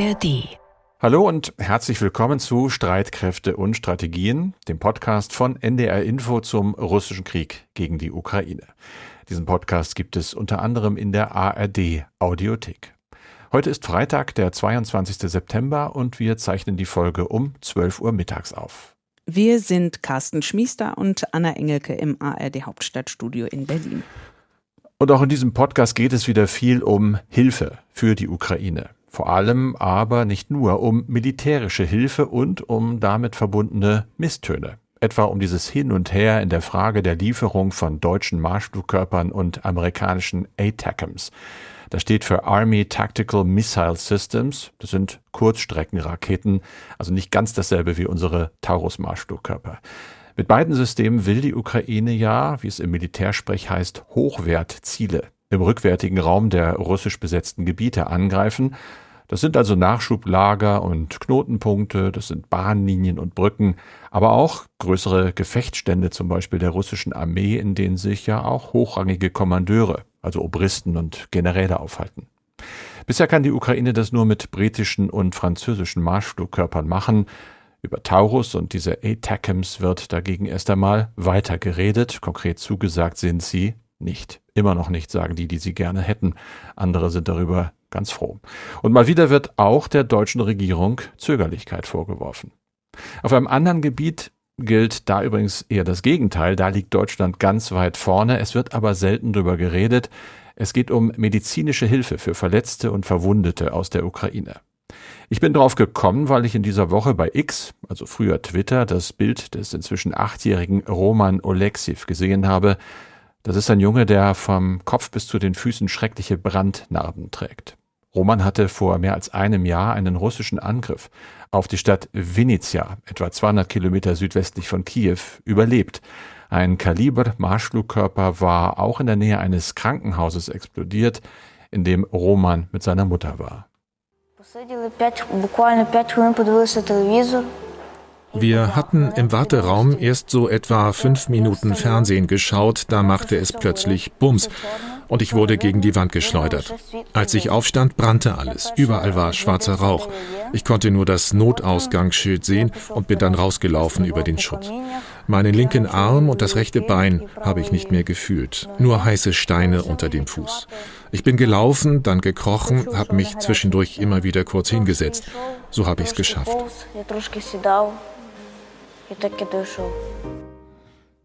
ARD. Hallo und herzlich willkommen zu Streitkräfte und Strategien, dem Podcast von NDR Info zum russischen Krieg gegen die Ukraine. Diesen Podcast gibt es unter anderem in der ARD Audiothek. Heute ist Freitag, der 22. September und wir zeichnen die Folge um 12 Uhr mittags auf. Wir sind Carsten Schmiester und Anna Engelke im ARD Hauptstadtstudio in Berlin. Und auch in diesem Podcast geht es wieder viel um Hilfe für die Ukraine. Vor allem aber nicht nur um militärische Hilfe und um damit verbundene Misstöne. Etwa um dieses Hin und Her in der Frage der Lieferung von deutschen Marschflugkörpern und amerikanischen ATACMS. Das steht für Army Tactical Missile Systems. Das sind Kurzstreckenraketen, also nicht ganz dasselbe wie unsere Taurus-Marschflugkörper. Mit beiden Systemen will die Ukraine ja, wie es im Militärsprech heißt, Hochwertziele im rückwärtigen Raum der russisch besetzten Gebiete angreifen. Das sind also Nachschublager und Knotenpunkte, das sind Bahnlinien und Brücken, aber auch größere Gefechtsstände zum Beispiel der russischen Armee, in denen sich ja auch hochrangige Kommandeure, also Obristen und Generäle aufhalten. Bisher kann die Ukraine das nur mit britischen und französischen Marschflugkörpern machen. Über Taurus und diese ATACMS wird dagegen erst einmal weiter geredet. Konkret zugesagt sind sie nicht. Immer noch nicht, sagen die, die sie gerne hätten. Andere sind darüber ganz froh. Und mal wieder wird auch der deutschen Regierung Zögerlichkeit vorgeworfen. Auf einem anderen Gebiet gilt da übrigens eher das Gegenteil. Da liegt Deutschland ganz weit vorne. Es wird aber selten darüber geredet. Es geht um medizinische Hilfe für Verletzte und Verwundete aus der Ukraine. Ich bin drauf gekommen, weil ich in dieser Woche bei X, also früher Twitter, das Bild des inzwischen achtjährigen Roman Oleksiv gesehen habe, das ist ein Junge, der vom Kopf bis zu den Füßen schreckliche Brandnarben trägt. Roman hatte vor mehr als einem Jahr einen russischen Angriff auf die Stadt Vinnytsia, etwa 200 Kilometer südwestlich von Kiew, überlebt. Ein Kaliber-Marschflugkörper war auch in der Nähe eines Krankenhauses explodiert, in dem Roman mit seiner Mutter war. Wir hatten im Warteraum erst so etwa fünf Minuten Fernsehen geschaut, da machte es plötzlich Bums und ich wurde gegen die Wand geschleudert. Als ich aufstand, brannte alles. Überall war schwarzer Rauch. Ich konnte nur das Notausgangsschild sehen und bin dann rausgelaufen über den Schutt. Meinen linken Arm und das rechte Bein habe ich nicht mehr gefühlt, nur heiße Steine unter dem Fuß. Ich bin gelaufen, dann gekrochen, habe mich zwischendurch immer wieder kurz hingesetzt. So habe ich es geschafft.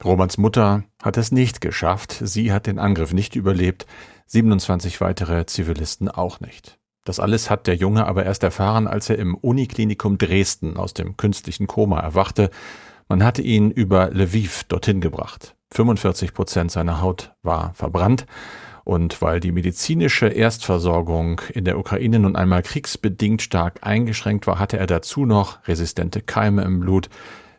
Romans Mutter hat es nicht geschafft. Sie hat den Angriff nicht überlebt. 27 weitere Zivilisten auch nicht. Das alles hat der Junge aber erst erfahren, als er im Uniklinikum Dresden aus dem künstlichen Koma erwachte. Man hatte ihn über Lviv dorthin gebracht. 45 Prozent seiner Haut war verbrannt. Und weil die medizinische Erstversorgung in der Ukraine nun einmal kriegsbedingt stark eingeschränkt war, hatte er dazu noch resistente Keime im Blut,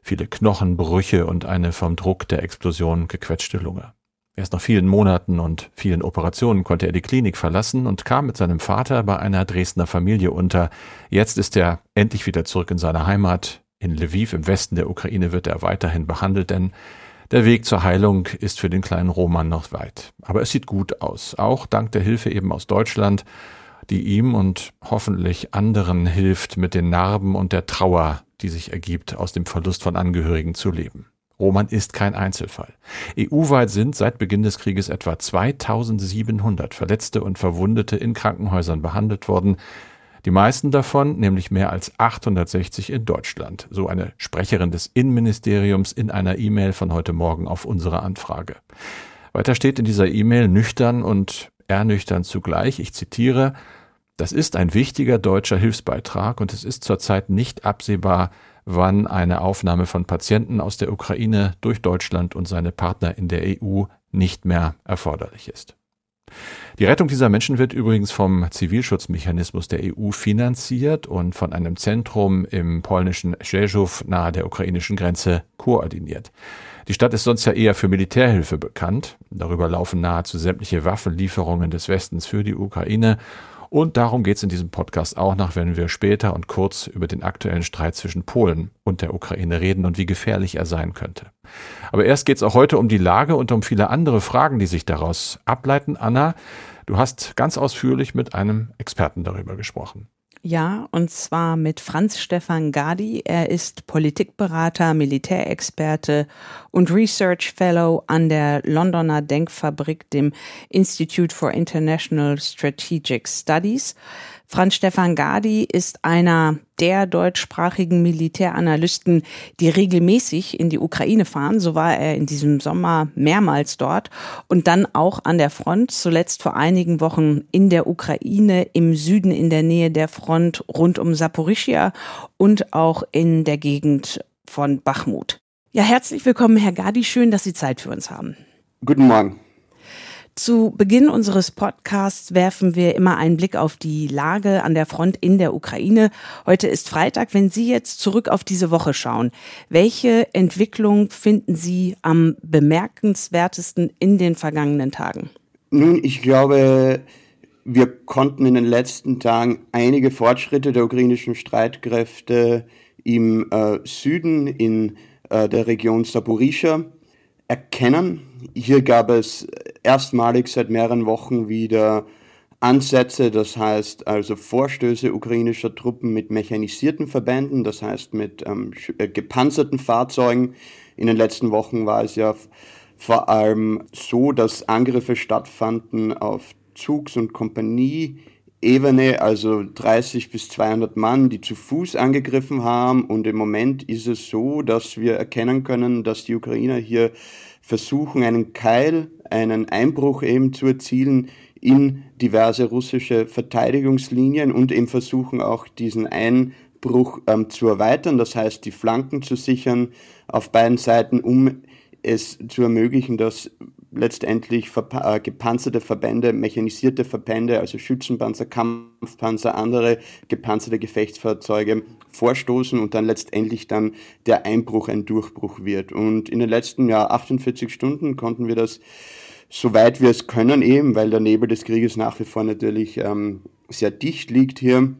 viele Knochenbrüche und eine vom Druck der Explosion gequetschte Lunge. Erst nach vielen Monaten und vielen Operationen konnte er die Klinik verlassen und kam mit seinem Vater bei einer Dresdner Familie unter. Jetzt ist er endlich wieder zurück in seine Heimat. In Lviv im Westen der Ukraine wird er weiterhin behandelt, denn der Weg zur Heilung ist für den kleinen Roman noch weit. Aber es sieht gut aus, auch dank der Hilfe eben aus Deutschland, die ihm und hoffentlich anderen hilft, mit den Narben und der Trauer die sich ergibt, aus dem Verlust von Angehörigen zu leben. Roman ist kein Einzelfall. EU-weit sind seit Beginn des Krieges etwa 2700 Verletzte und Verwundete in Krankenhäusern behandelt worden. Die meisten davon, nämlich mehr als 860 in Deutschland, so eine Sprecherin des Innenministeriums in einer E-Mail von heute Morgen auf unsere Anfrage. Weiter steht in dieser E-Mail nüchtern und ernüchtern zugleich, ich zitiere, das ist ein wichtiger deutscher Hilfsbeitrag und es ist zurzeit nicht absehbar, wann eine Aufnahme von Patienten aus der Ukraine durch Deutschland und seine Partner in der EU nicht mehr erforderlich ist. Die Rettung dieser Menschen wird übrigens vom Zivilschutzmechanismus der EU finanziert und von einem Zentrum im polnischen Rzeszów nahe der ukrainischen Grenze koordiniert. Die Stadt ist sonst ja eher für Militärhilfe bekannt. Darüber laufen nahezu sämtliche Waffenlieferungen des Westens für die Ukraine und darum geht es in diesem Podcast auch noch, wenn wir später und kurz über den aktuellen Streit zwischen Polen und der Ukraine reden und wie gefährlich er sein könnte. Aber erst geht es auch heute um die Lage und um viele andere Fragen, die sich daraus ableiten. Anna, du hast ganz ausführlich mit einem Experten darüber gesprochen. Ja, und zwar mit Franz Stefan Gadi. Er ist Politikberater, Militärexperte und Research Fellow an der Londoner Denkfabrik, dem Institute for International Strategic Studies. Franz Stefan Gadi ist einer der deutschsprachigen Militäranalysten, die regelmäßig in die Ukraine fahren. So war er in diesem Sommer mehrmals dort und dann auch an der Front, zuletzt vor einigen Wochen in der Ukraine, im Süden in der Nähe der Front rund um Saporischia und auch in der Gegend von Bachmut. Ja, herzlich willkommen, Herr Gadi. Schön, dass Sie Zeit für uns haben. Guten Morgen. Zu Beginn unseres Podcasts werfen wir immer einen Blick auf die Lage an der Front in der Ukraine. Heute ist Freitag. Wenn Sie jetzt zurück auf diese Woche schauen, welche Entwicklung finden Sie am bemerkenswertesten in den vergangenen Tagen? Nun, ich glaube, wir konnten in den letzten Tagen einige Fortschritte der ukrainischen Streitkräfte im äh, Süden, in äh, der Region Saporischa erkennen. Hier gab es erstmalig seit mehreren Wochen wieder Ansätze, das heißt also Vorstöße ukrainischer Truppen mit mechanisierten Verbänden, das heißt mit ähm, äh, gepanzerten Fahrzeugen. In den letzten Wochen war es ja vor allem so, dass Angriffe stattfanden auf Zugs- und Kompanieebene, also 30 bis 200 Mann, die zu Fuß angegriffen haben. Und im Moment ist es so, dass wir erkennen können, dass die Ukrainer hier versuchen, einen Keil, einen Einbruch eben zu erzielen in diverse russische Verteidigungslinien und eben versuchen auch diesen Einbruch ähm, zu erweitern, das heißt die Flanken zu sichern auf beiden Seiten, um es zu ermöglichen, dass letztendlich äh, gepanzerte Verbände, mechanisierte Verbände, also Schützenpanzer, Kampfpanzer, andere gepanzerte Gefechtsfahrzeuge vorstoßen und dann letztendlich dann der Einbruch ein Durchbruch wird. Und in den letzten ja, 48 Stunden konnten wir das soweit wir es können eben, weil der Nebel des Krieges nach wie vor natürlich ähm, sehr dicht liegt hier,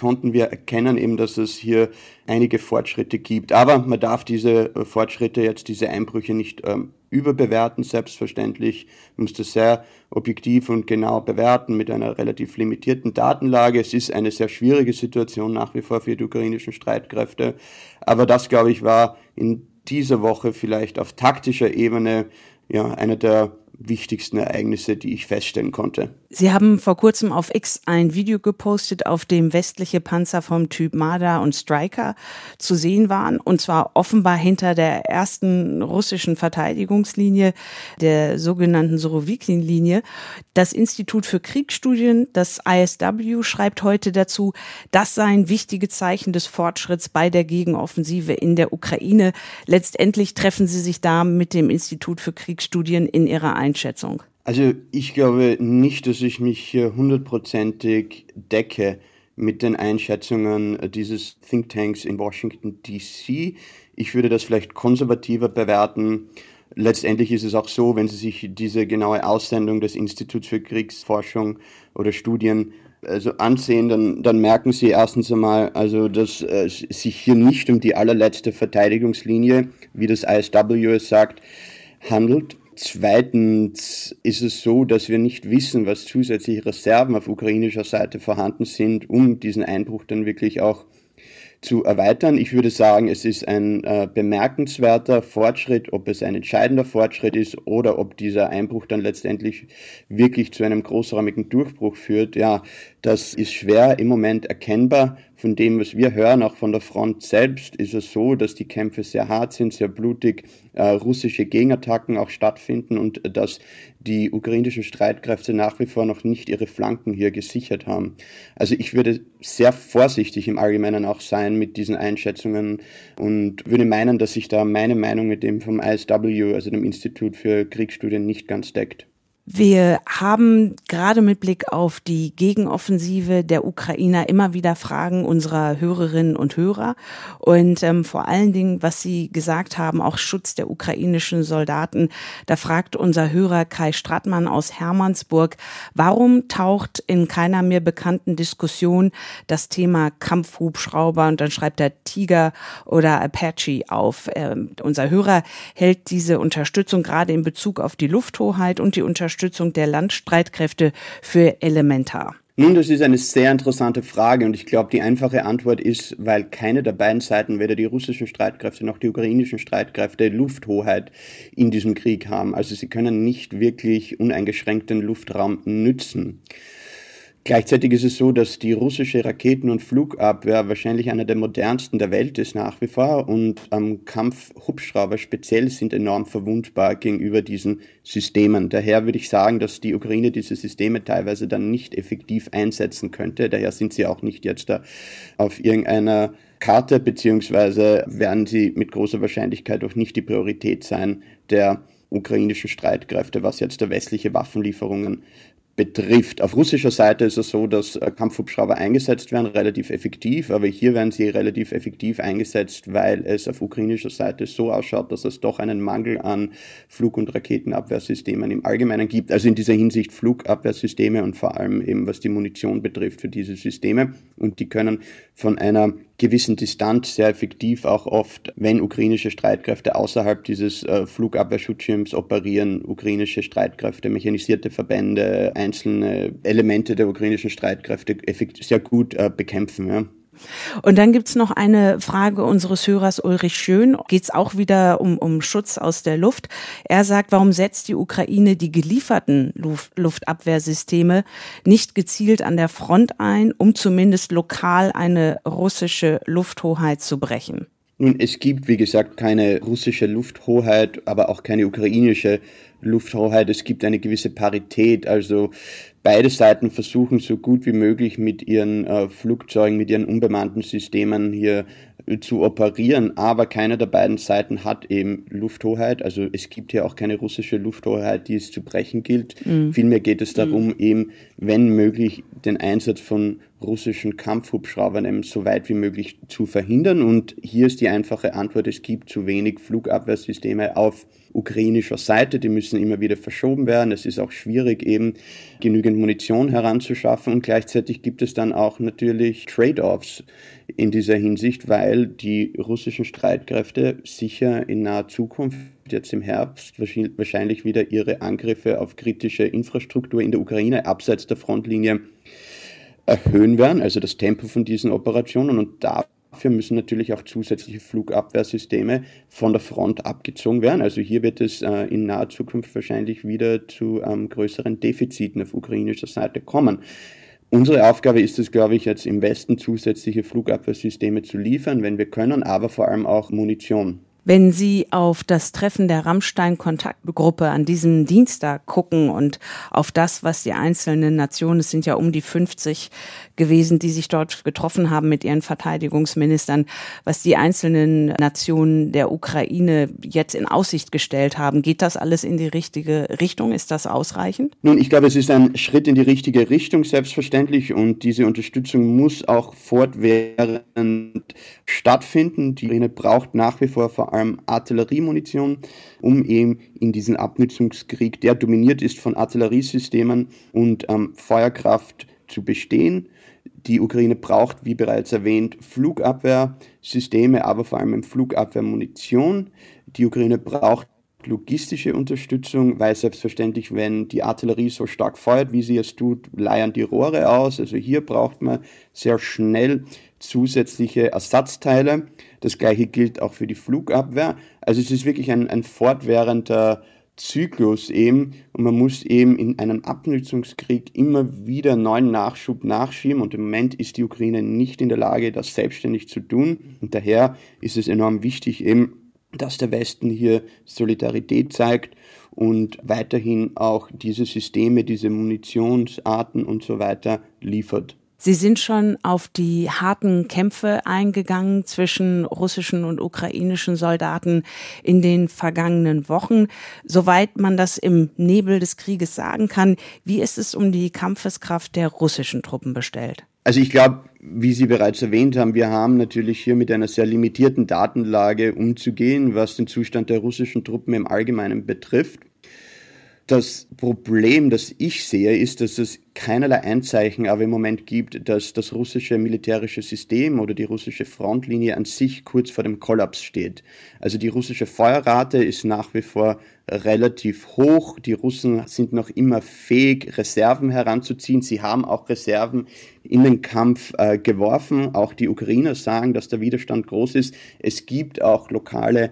konnten wir erkennen eben, dass es hier einige Fortschritte gibt. Aber man darf diese äh, Fortschritte jetzt, diese Einbrüche nicht ähm, überbewerten, selbstverständlich. Man muss das sehr objektiv und genau bewerten mit einer relativ limitierten Datenlage. Es ist eine sehr schwierige Situation nach wie vor für die ukrainischen Streitkräfte. Aber das, glaube ich, war in dieser Woche vielleicht auf taktischer Ebene ja, einer der wichtigsten Ereignisse, die ich feststellen konnte. Sie haben vor kurzem auf X ein Video gepostet, auf dem westliche Panzer vom Typ Marder und Striker zu sehen waren, und zwar offenbar hinter der ersten russischen Verteidigungslinie, der sogenannten Sorowikin-Linie. Das Institut für Kriegsstudien, das ISW, schreibt heute dazu, das seien wichtige Zeichen des Fortschritts bei der Gegenoffensive in der Ukraine. Letztendlich treffen sie sich da mit dem Institut für Kriegsstudien in ihrer Einschätzung. Also ich glaube nicht, dass ich mich hier hundertprozentig decke mit den Einschätzungen dieses Thinktanks in Washington, DC. Ich würde das vielleicht konservativer bewerten. Letztendlich ist es auch so, wenn Sie sich diese genaue Aussendung des Instituts für Kriegsforschung oder Studien also ansehen, dann, dann merken Sie erstens einmal, also dass äh, sich hier nicht um die allerletzte Verteidigungslinie, wie das ISW es sagt, handelt, Zweitens ist es so, dass wir nicht wissen, was zusätzliche Reserven auf ukrainischer Seite vorhanden sind, um diesen Einbruch dann wirklich auch zu erweitern. Ich würde sagen, es ist ein äh, bemerkenswerter Fortschritt, ob es ein entscheidender Fortschritt ist oder ob dieser Einbruch dann letztendlich wirklich zu einem großräumigen Durchbruch führt. Ja, das ist schwer im Moment erkennbar. Von dem, was wir hören, auch von der Front selbst, ist es so, dass die Kämpfe sehr hart sind, sehr blutig, äh, russische Gegenattacken auch stattfinden und äh, dass die ukrainischen Streitkräfte nach wie vor noch nicht ihre Flanken hier gesichert haben. Also ich würde sehr vorsichtig im Allgemeinen auch sein mit diesen Einschätzungen und würde meinen, dass sich da meine Meinung mit dem vom ISW, also dem Institut für Kriegsstudien, nicht ganz deckt. Wir haben gerade mit Blick auf die Gegenoffensive der Ukrainer immer wieder Fragen unserer Hörerinnen und Hörer und ähm, vor allen Dingen, was Sie gesagt haben, auch Schutz der ukrainischen Soldaten. Da fragt unser Hörer Kai Strattmann aus Hermannsburg, warum taucht in keiner mir bekannten Diskussion das Thema Kampfhubschrauber und dann schreibt er Tiger oder Apache auf. Ähm, unser Hörer hält diese Unterstützung gerade in Bezug auf die Lufthoheit und die Unterstützung Unterstützung der Landstreitkräfte für elementar? Nun, das ist eine sehr interessante Frage und ich glaube, die einfache Antwort ist, weil keine der beiden Seiten, weder die russischen Streitkräfte noch die ukrainischen Streitkräfte, Lufthoheit in diesem Krieg haben. Also sie können nicht wirklich uneingeschränkten Luftraum nützen. Gleichzeitig ist es so, dass die russische Raketen- und Flugabwehr wahrscheinlich einer der modernsten der Welt ist nach wie vor und ähm, Kampfhubschrauber speziell sind enorm verwundbar gegenüber diesen Systemen. Daher würde ich sagen, dass die Ukraine diese Systeme teilweise dann nicht effektiv einsetzen könnte. Daher sind sie auch nicht jetzt da auf irgendeiner Karte, beziehungsweise werden sie mit großer Wahrscheinlichkeit auch nicht die Priorität sein der ukrainischen Streitkräfte, was jetzt der westliche Waffenlieferungen betrifft. Auf russischer Seite ist es so, dass äh, Kampfhubschrauber eingesetzt werden, relativ effektiv, aber hier werden sie relativ effektiv eingesetzt, weil es auf ukrainischer Seite so ausschaut, dass es doch einen Mangel an Flug- und Raketenabwehrsystemen im Allgemeinen gibt. Also in dieser Hinsicht Flugabwehrsysteme und vor allem eben was die Munition betrifft für diese Systeme. Und die können von einer gewissen Distanz sehr effektiv auch oft, wenn ukrainische Streitkräfte außerhalb dieses äh, Flugabwehrschutzschirms operieren, ukrainische Streitkräfte, mechanisierte Verbände, einzelne Elemente der ukrainischen Streitkräfte sehr gut äh, bekämpfen. Ja. Und dann gibt's noch eine Frage unseres Hörers Ulrich Schön. Geht's auch wieder um, um Schutz aus der Luft? Er sagt, warum setzt die Ukraine die gelieferten Luft, Luftabwehrsysteme nicht gezielt an der Front ein, um zumindest lokal eine russische Lufthoheit zu brechen? Nun, es gibt, wie gesagt, keine russische Lufthoheit, aber auch keine ukrainische Lufthoheit. Es gibt eine gewisse Parität. Also beide Seiten versuchen so gut wie möglich mit ihren äh, Flugzeugen, mit ihren unbemannten Systemen hier äh, zu operieren, aber keine der beiden Seiten hat eben Lufthoheit. Also es gibt hier auch keine russische Lufthoheit, die es zu brechen gilt. Mhm. Vielmehr geht es darum, mhm. eben, wenn möglich, den Einsatz von russischen Kampfhubschraubern eben so weit wie möglich zu verhindern. Und hier ist die einfache Antwort, es gibt zu wenig Flugabwehrsysteme auf ukrainischer Seite, die müssen immer wieder verschoben werden. Es ist auch schwierig, eben genügend Munition heranzuschaffen und gleichzeitig gibt es dann auch natürlich Trade-offs in dieser Hinsicht, weil die russischen Streitkräfte sicher in naher Zukunft jetzt im Herbst wahrscheinlich wieder ihre Angriffe auf kritische Infrastruktur in der Ukraine abseits der Frontlinie erhöhen werden, also das Tempo von diesen Operationen und da Dafür müssen natürlich auch zusätzliche Flugabwehrsysteme von der Front abgezogen werden. Also hier wird es äh, in naher Zukunft wahrscheinlich wieder zu ähm, größeren Defiziten auf ukrainischer Seite kommen. Unsere Aufgabe ist es, glaube ich, jetzt im Westen zusätzliche Flugabwehrsysteme zu liefern, wenn wir können, aber vor allem auch Munition. Wenn Sie auf das Treffen der Rammstein-Kontaktgruppe an diesem Dienstag gucken und auf das, was die einzelnen Nationen, es sind ja um die 50 gewesen, die sich dort getroffen haben mit ihren Verteidigungsministern, was die einzelnen Nationen der Ukraine jetzt in Aussicht gestellt haben, geht das alles in die richtige Richtung? Ist das ausreichend? Nun, ich glaube, es ist ein Schritt in die richtige Richtung, selbstverständlich, und diese Unterstützung muss auch fortwährend stattfinden. Die Ukraine braucht nach wie vor vor allem Artilleriemunition, um eben in diesen Abnutzungskrieg, der dominiert ist von Artilleriesystemen und ähm, Feuerkraft, zu bestehen. Die Ukraine braucht, wie bereits erwähnt, Flugabwehrsysteme, aber vor allem Flugabwehrmunition. Die Ukraine braucht logistische Unterstützung, weil selbstverständlich, wenn die Artillerie so stark feuert, wie sie es tut, leiern die Rohre aus. Also hier braucht man sehr schnell zusätzliche Ersatzteile. Das gleiche gilt auch für die Flugabwehr. Also es ist wirklich ein, ein fortwährender Zyklus eben. Und man muss eben in einem Abnutzungskrieg immer wieder neuen Nachschub nachschieben. Und im Moment ist die Ukraine nicht in der Lage, das selbstständig zu tun. Und daher ist es enorm wichtig eben, dass der Westen hier Solidarität zeigt und weiterhin auch diese Systeme, diese Munitionsarten und so weiter liefert. Sie sind schon auf die harten Kämpfe eingegangen zwischen russischen und ukrainischen Soldaten in den vergangenen Wochen. Soweit man das im Nebel des Krieges sagen kann, wie ist es um die Kampfeskraft der russischen Truppen bestellt? Also ich glaube, wie Sie bereits erwähnt haben, wir haben natürlich hier mit einer sehr limitierten Datenlage umzugehen, was den Zustand der russischen Truppen im Allgemeinen betrifft. Das Problem, das ich sehe, ist, dass es keinerlei Einzeichen aber im Moment gibt, dass das russische militärische System oder die russische Frontlinie an sich kurz vor dem Kollaps steht. Also die russische Feuerrate ist nach wie vor relativ hoch. Die Russen sind noch immer fähig, Reserven heranzuziehen. Sie haben auch Reserven in den Kampf äh, geworfen. Auch die Ukrainer sagen, dass der Widerstand groß ist. Es gibt auch lokale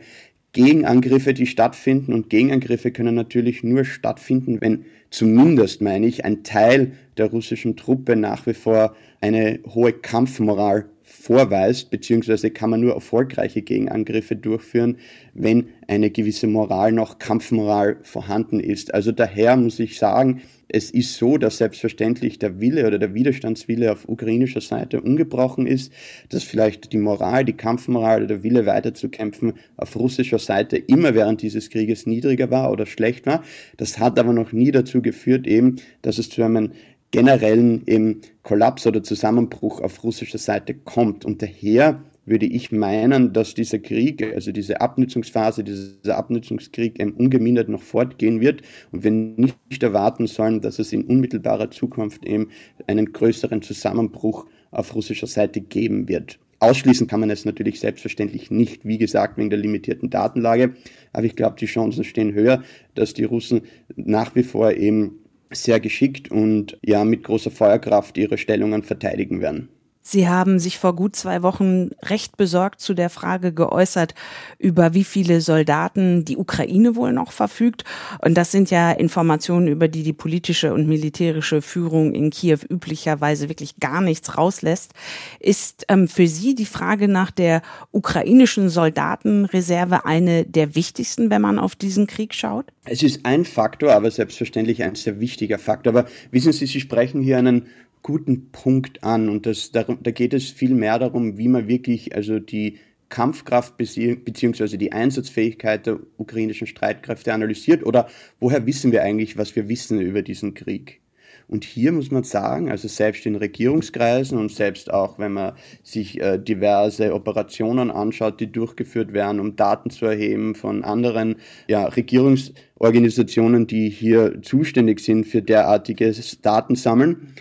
Gegenangriffe, die stattfinden. Und Gegenangriffe können natürlich nur stattfinden, wenn zumindest, meine ich, ein Teil der russischen Truppe nach wie vor eine hohe Kampfmoral vorweist, beziehungsweise kann man nur erfolgreiche Gegenangriffe durchführen, wenn eine gewisse Moral noch Kampfmoral vorhanden ist. Also daher muss ich sagen, es ist so, dass selbstverständlich der Wille oder der Widerstandswille auf ukrainischer Seite ungebrochen ist, dass vielleicht die Moral, die Kampfmoral oder der Wille weiterzukämpfen auf russischer Seite immer während dieses Krieges niedriger war oder schlecht war. Das hat aber noch nie dazu geführt eben, dass es zu einem generellen eben Kollaps oder Zusammenbruch auf russischer Seite kommt. Und daher würde ich meinen, dass dieser Krieg, also diese Abnutzungsphase, dieser Abnutzungskrieg ungemindert noch fortgehen wird und wir nicht erwarten sollen, dass es in unmittelbarer Zukunft eben einen größeren Zusammenbruch auf russischer Seite geben wird. Ausschließen kann man es natürlich selbstverständlich nicht, wie gesagt, wegen der limitierten Datenlage. Aber ich glaube, die Chancen stehen höher, dass die Russen nach wie vor eben sehr geschickt und ja mit großer Feuerkraft ihre Stellungen verteidigen werden. Sie haben sich vor gut zwei Wochen recht besorgt zu der Frage geäußert, über wie viele Soldaten die Ukraine wohl noch verfügt. Und das sind ja Informationen, über die die politische und militärische Führung in Kiew üblicherweise wirklich gar nichts rauslässt. Ist ähm, für Sie die Frage nach der ukrainischen Soldatenreserve eine der wichtigsten, wenn man auf diesen Krieg schaut? Es ist ein Faktor, aber selbstverständlich ein sehr wichtiger Faktor. Aber wissen Sie, Sie sprechen hier einen guten Punkt an und das, da, da geht es viel mehr darum, wie man wirklich also die Kampfkraft beziehungsweise die Einsatzfähigkeit der ukrainischen Streitkräfte analysiert oder woher wissen wir eigentlich, was wir wissen über diesen Krieg? Und hier muss man sagen, also selbst in Regierungskreisen und selbst auch, wenn man sich äh, diverse Operationen anschaut, die durchgeführt werden, um Daten zu erheben von anderen ja, Regierungsorganisationen, die hier zuständig sind für derartiges Datensammeln,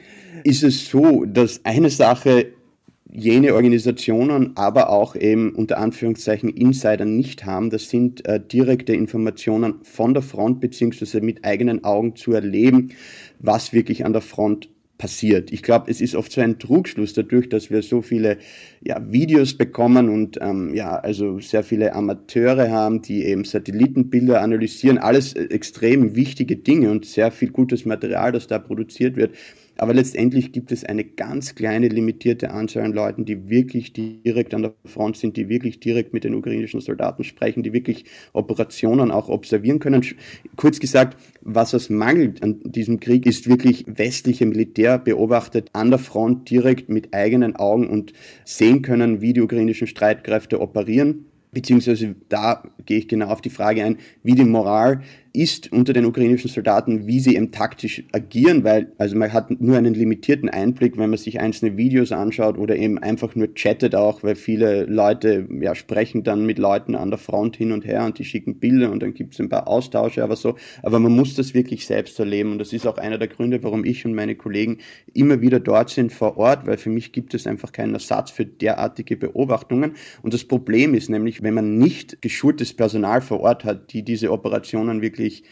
ist es so, dass eine Sache jene Organisationen, aber auch eben unter Anführungszeichen Insider nicht haben, das sind äh, direkte Informationen von der Front beziehungsweise mit eigenen Augen zu erleben, was wirklich an der Front passiert. Ich glaube, es ist oft so ein Trugschluss dadurch, dass wir so viele ja, Videos bekommen und ähm, ja, also sehr viele Amateure haben, die eben Satellitenbilder analysieren, alles äh, extrem wichtige Dinge und sehr viel gutes Material, das da produziert wird. Aber letztendlich gibt es eine ganz kleine limitierte Anzahl an Leuten, die wirklich direkt an der Front sind, die wirklich direkt mit den ukrainischen Soldaten sprechen, die wirklich Operationen auch observieren können. Kurz gesagt, was es mangelt an diesem Krieg, ist wirklich westliche Militär beobachtet an der Front direkt mit eigenen Augen und sehen können, wie die ukrainischen Streitkräfte operieren. Beziehungsweise da gehe ich genau auf die Frage ein, wie die Moral ist unter den ukrainischen Soldaten, wie sie eben taktisch agieren, weil also man hat nur einen limitierten Einblick, wenn man sich einzelne Videos anschaut oder eben einfach nur chattet auch, weil viele Leute ja sprechen dann mit Leuten an der Front hin und her und die schicken Bilder und dann gibt es ein paar Austausche, aber so, aber man muss das wirklich selbst erleben und das ist auch einer der Gründe, warum ich und meine Kollegen immer wieder dort sind vor Ort, weil für mich gibt es einfach keinen Ersatz für derartige Beobachtungen. Und das Problem ist nämlich, wenn man nicht geschultes Personal vor Ort hat, die diese Operationen wirklich wirklich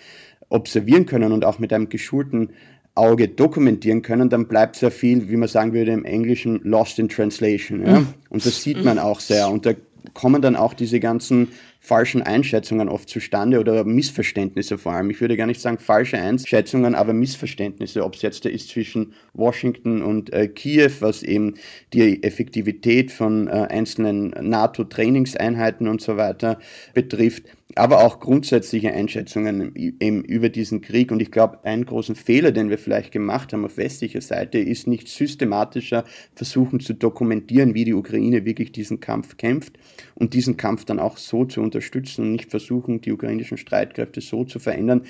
observieren können und auch mit einem geschulten Auge dokumentieren können, dann bleibt sehr viel, wie man sagen würde im Englischen, lost in translation. Ja? Mhm. Und das sieht man auch sehr. Und da kommen dann auch diese ganzen falschen Einschätzungen oft zustande oder Missverständnisse vor allem. Ich würde gar nicht sagen falsche Einschätzungen, aber Missverständnisse, ob es jetzt da ist zwischen Washington und äh, Kiew, was eben die Effektivität von äh, einzelnen NATO-Trainingseinheiten und so weiter betrifft, aber auch grundsätzliche Einschätzungen eben über diesen Krieg. Und ich glaube, einen großen Fehler, den wir vielleicht gemacht haben auf westlicher Seite, ist nicht systematischer versuchen zu dokumentieren, wie die Ukraine wirklich diesen Kampf kämpft und diesen Kampf dann auch so zu unterstützen und nicht versuchen, die ukrainischen Streitkräfte so zu verändern,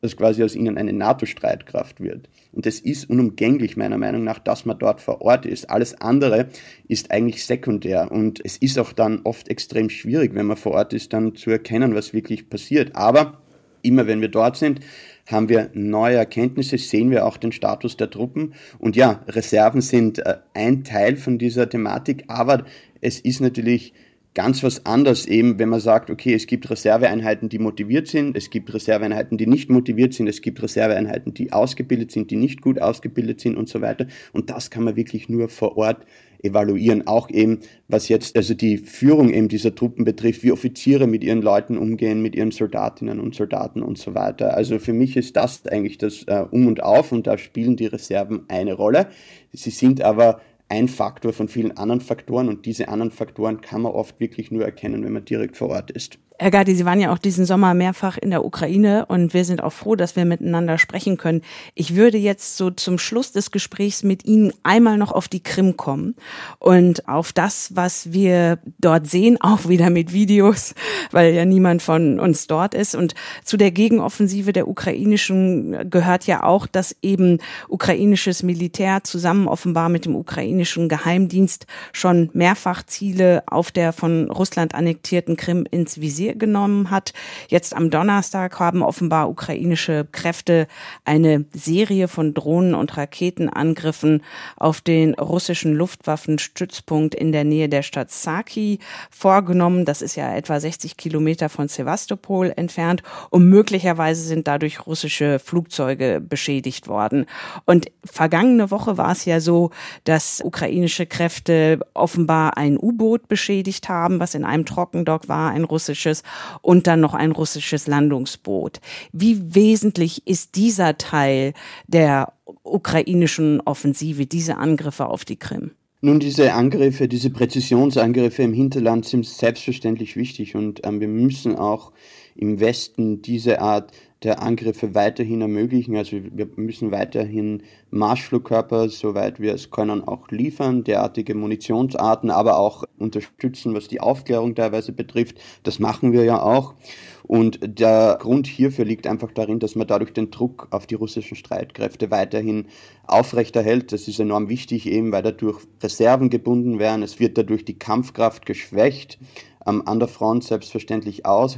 dass quasi aus ihnen eine NATO-Streitkraft wird. Und es ist unumgänglich meiner Meinung nach, dass man dort vor Ort ist. Alles andere ist eigentlich sekundär. Und es ist auch dann oft extrem schwierig, wenn man vor Ort ist, dann zu erkennen, was wirklich passiert. Aber immer wenn wir dort sind, haben wir neue Erkenntnisse, sehen wir auch den Status der Truppen. Und ja, Reserven sind äh, ein Teil von dieser Thematik, aber es ist natürlich ganz was anderes eben, wenn man sagt, okay, es gibt Reserveeinheiten, die motiviert sind, es gibt Reserveeinheiten, die nicht motiviert sind, es gibt Reserveeinheiten, die ausgebildet sind, die nicht gut ausgebildet sind und so weiter. Und das kann man wirklich nur vor Ort evaluieren. Auch eben, was jetzt also die Führung eben dieser Truppen betrifft, wie Offiziere mit ihren Leuten umgehen, mit ihren Soldatinnen und Soldaten und so weiter. Also für mich ist das eigentlich das äh, Um und Auf und da spielen die Reserven eine Rolle. Sie sind aber ein Faktor von vielen anderen Faktoren und diese anderen Faktoren kann man oft wirklich nur erkennen, wenn man direkt vor Ort ist. Herr Gadi, Sie waren ja auch diesen Sommer mehrfach in der Ukraine und wir sind auch froh, dass wir miteinander sprechen können. Ich würde jetzt so zum Schluss des Gesprächs mit Ihnen einmal noch auf die Krim kommen und auf das, was wir dort sehen, auch wieder mit Videos, weil ja niemand von uns dort ist. Und zu der Gegenoffensive der ukrainischen gehört ja auch, dass eben ukrainisches Militär zusammen offenbar mit dem ukrainischen Geheimdienst schon mehrfach Ziele auf der von Russland annektierten Krim ins Visier genommen hat. Jetzt am Donnerstag haben offenbar ukrainische Kräfte eine Serie von Drohnen- und Raketenangriffen auf den russischen Luftwaffenstützpunkt in der Nähe der Stadt Saki vorgenommen. Das ist ja etwa 60 Kilometer von Sevastopol entfernt und möglicherweise sind dadurch russische Flugzeuge beschädigt worden. Und vergangene Woche war es ja so, dass ukrainische Kräfte offenbar ein U-Boot beschädigt haben, was in einem Trockendock war, ein russisches russisches und dann noch ein russisches Landungsboot. Wie wesentlich ist dieser Teil der ukrainischen Offensive, diese Angriffe auf die Krim? Nun, diese Angriffe, diese Präzisionsangriffe im Hinterland sind selbstverständlich wichtig und ähm, wir müssen auch im Westen diese Art der Angriffe weiterhin ermöglichen. Also wir müssen weiterhin Marschflugkörper, soweit wir es können, auch liefern, derartige Munitionsarten, aber auch unterstützen, was die Aufklärung teilweise betrifft. Das machen wir ja auch. Und der Grund hierfür liegt einfach darin, dass man dadurch den Druck auf die russischen Streitkräfte weiterhin aufrechterhält. Das ist enorm wichtig, eben weil dadurch Reserven gebunden werden. Es wird dadurch die Kampfkraft geschwächt. an der Front selbstverständlich auch.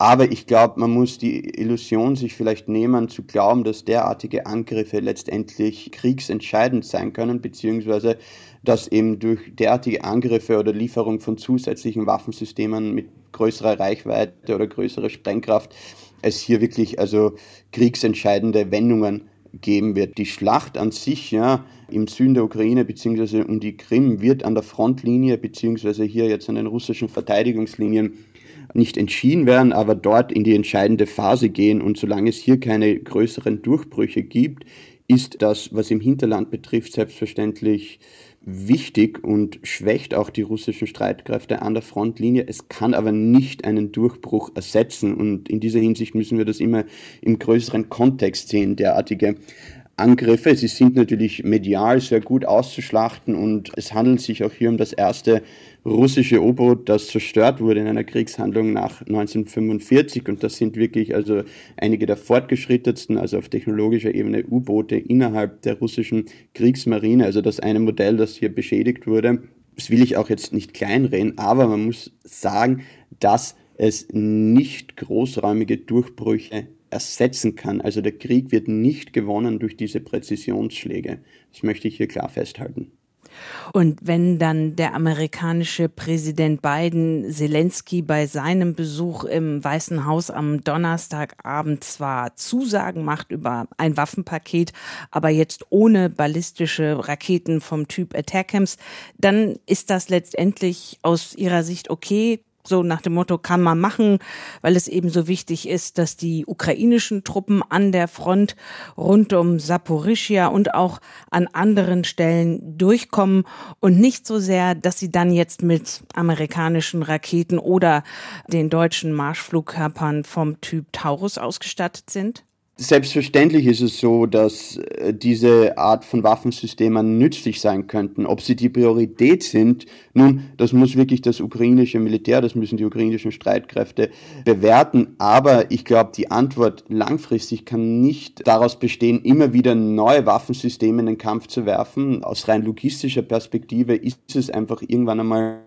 Aber ich glaube, man muss die Illusion sich vielleicht nehmen, zu glauben, dass derartige Angriffe letztendlich kriegsentscheidend sein können, beziehungsweise dass eben durch derartige Angriffe oder Lieferung von zusätzlichen Waffensystemen mit größerer Reichweite oder größerer Sprengkraft es hier wirklich also kriegsentscheidende Wendungen geben wird. Die Schlacht an sich, ja, im Süden der Ukraine beziehungsweise um die Krim wird an der Frontlinie beziehungsweise hier jetzt an den russischen Verteidigungslinien nicht entschieden werden, aber dort in die entscheidende Phase gehen. Und solange es hier keine größeren Durchbrüche gibt, ist das, was im Hinterland betrifft, selbstverständlich wichtig und schwächt auch die russischen Streitkräfte an der Frontlinie. Es kann aber nicht einen Durchbruch ersetzen. Und in dieser Hinsicht müssen wir das immer im größeren Kontext sehen, derartige Angriffe. Sie sind natürlich medial sehr gut auszuschlachten und es handelt sich auch hier um das erste russische U-Boot, das zerstört wurde in einer Kriegshandlung nach 1945 und das sind wirklich also einige der fortgeschrittensten, also auf technologischer Ebene U-Boote innerhalb der russischen Kriegsmarine, also das eine Modell, das hier beschädigt wurde. Das will ich auch jetzt nicht kleinreden, aber man muss sagen, dass es nicht großräumige Durchbrüche ersetzen kann. Also der Krieg wird nicht gewonnen durch diese Präzisionsschläge. Das möchte ich hier klar festhalten. Und wenn dann der amerikanische Präsident Biden Zelensky bei seinem Besuch im Weißen Haus am Donnerstagabend zwar Zusagen macht über ein Waffenpaket, aber jetzt ohne ballistische Raketen vom Typ Attackams, dann ist das letztendlich aus Ihrer Sicht okay so nach dem Motto kann man machen, weil es eben so wichtig ist, dass die ukrainischen Truppen an der Front rund um Saporischia und auch an anderen Stellen durchkommen und nicht so sehr, dass sie dann jetzt mit amerikanischen Raketen oder den deutschen Marschflugkörpern vom Typ Taurus ausgestattet sind? Selbstverständlich ist es so, dass äh, diese Art von Waffensystemen nützlich sein könnten. Ob sie die Priorität sind, nun, das muss wirklich das ukrainische Militär, das müssen die ukrainischen Streitkräfte bewerten. Aber ich glaube, die Antwort langfristig kann nicht daraus bestehen, immer wieder neue Waffensysteme in den Kampf zu werfen. Aus rein logistischer Perspektive ist es einfach irgendwann einmal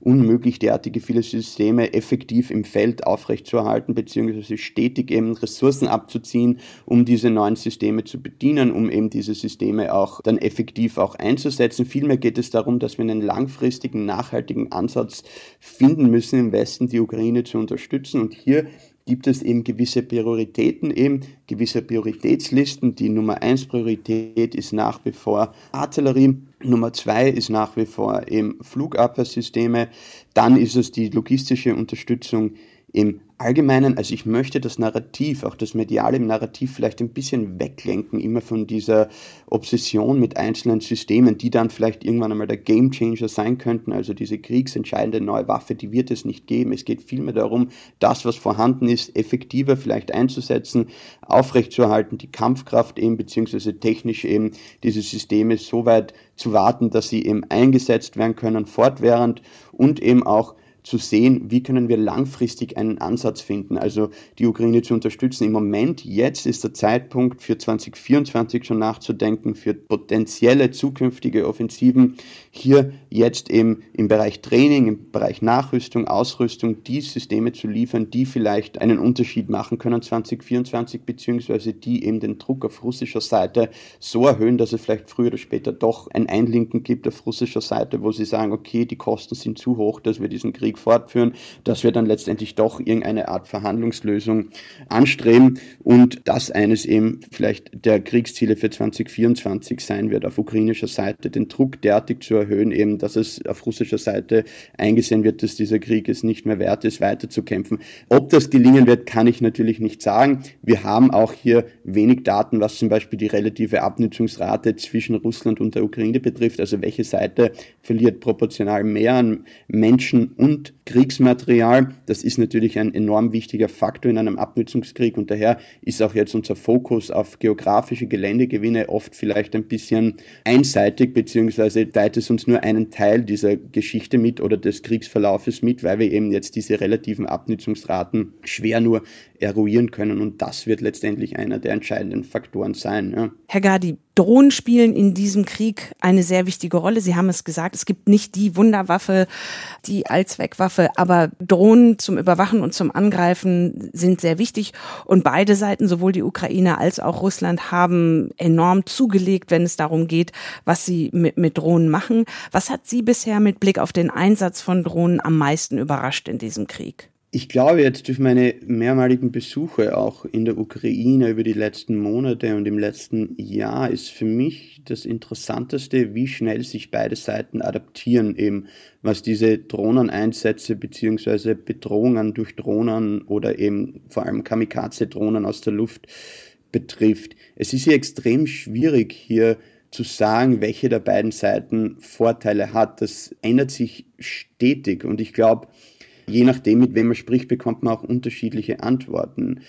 unmöglich, derartige viele Systeme effektiv im Feld aufrechtzuerhalten, beziehungsweise stetig eben Ressourcen abzuziehen um diese neuen Systeme zu bedienen, um eben diese Systeme auch dann effektiv auch einzusetzen. Vielmehr geht es darum, dass wir einen langfristigen, nachhaltigen Ansatz finden müssen, im Westen die Ukraine zu unterstützen. Und hier gibt es eben gewisse Prioritäten, eben gewisse Prioritätslisten. Die Nummer eins Priorität ist nach wie vor Artillerie. Nummer zwei ist nach wie vor eben Flugabwehrsysteme. Dann ist es die logistische Unterstützung im Allgemeinen, also ich möchte das Narrativ, auch das mediale Narrativ vielleicht ein bisschen weglenken, immer von dieser Obsession mit einzelnen Systemen, die dann vielleicht irgendwann einmal der Gamechanger sein könnten, also diese kriegsentscheidende neue Waffe, die wird es nicht geben. Es geht vielmehr darum, das, was vorhanden ist, effektiver vielleicht einzusetzen, aufrechtzuerhalten, die Kampfkraft eben, beziehungsweise technisch eben diese Systeme so weit zu warten, dass sie eben eingesetzt werden können, fortwährend und eben auch zu sehen, wie können wir langfristig einen Ansatz finden, also die Ukraine zu unterstützen. Im Moment, jetzt ist der Zeitpunkt für 2024 schon nachzudenken, für potenzielle zukünftige Offensiven, hier jetzt eben im Bereich Training, im Bereich Nachrüstung, Ausrüstung, die Systeme zu liefern, die vielleicht einen Unterschied machen können 2024, beziehungsweise die eben den Druck auf russischer Seite so erhöhen, dass es vielleicht früher oder später doch ein Einlinken gibt auf russischer Seite, wo sie sagen, okay, die Kosten sind zu hoch, dass wir diesen Krieg Krieg fortführen, dass wir dann letztendlich doch irgendeine Art Verhandlungslösung anstreben und das eines eben vielleicht der Kriegsziele für 2024 sein wird, auf ukrainischer Seite den Druck derartig zu erhöhen, eben, dass es auf russischer Seite eingesehen wird, dass dieser Krieg es nicht mehr wert ist, weiter zu kämpfen. Ob das gelingen wird, kann ich natürlich nicht sagen. Wir haben auch hier wenig Daten, was zum Beispiel die relative Abnutzungsrate zwischen Russland und der Ukraine betrifft, also welche Seite verliert proportional mehr an Menschen und Kriegsmaterial. Das ist natürlich ein enorm wichtiger Faktor in einem Abnutzungskrieg und daher ist auch jetzt unser Fokus auf geografische Geländegewinne oft vielleicht ein bisschen einseitig, beziehungsweise teilt es uns nur einen Teil dieser Geschichte mit oder des Kriegsverlaufes mit, weil wir eben jetzt diese relativen Abnutzungsraten schwer nur eruieren können und das wird letztendlich einer der entscheidenden Faktoren sein. Ja. Herr Gadi, Drohnen spielen in diesem Krieg eine sehr wichtige Rolle. Sie haben es gesagt, es gibt nicht die Wunderwaffe, die Allzweckwaffe, aber Drohnen zum Überwachen und zum Angreifen sind sehr wichtig. Und beide Seiten, sowohl die Ukraine als auch Russland, haben enorm zugelegt, wenn es darum geht, was sie mit, mit Drohnen machen. Was hat Sie bisher mit Blick auf den Einsatz von Drohnen am meisten überrascht in diesem Krieg? Ich glaube jetzt durch meine mehrmaligen Besuche auch in der Ukraine über die letzten Monate und im letzten Jahr ist für mich das Interessanteste, wie schnell sich beide Seiten adaptieren, eben was diese Drohneneinsätze beziehungsweise Bedrohungen durch Drohnen oder eben vor allem Kamikaze-Drohnen aus der Luft betrifft. Es ist hier extrem schwierig, hier zu sagen, welche der beiden Seiten Vorteile hat. Das ändert sich stetig und ich glaube, Je nachdem, mit wem man spricht, bekommt man auch unterschiedliche Antworten.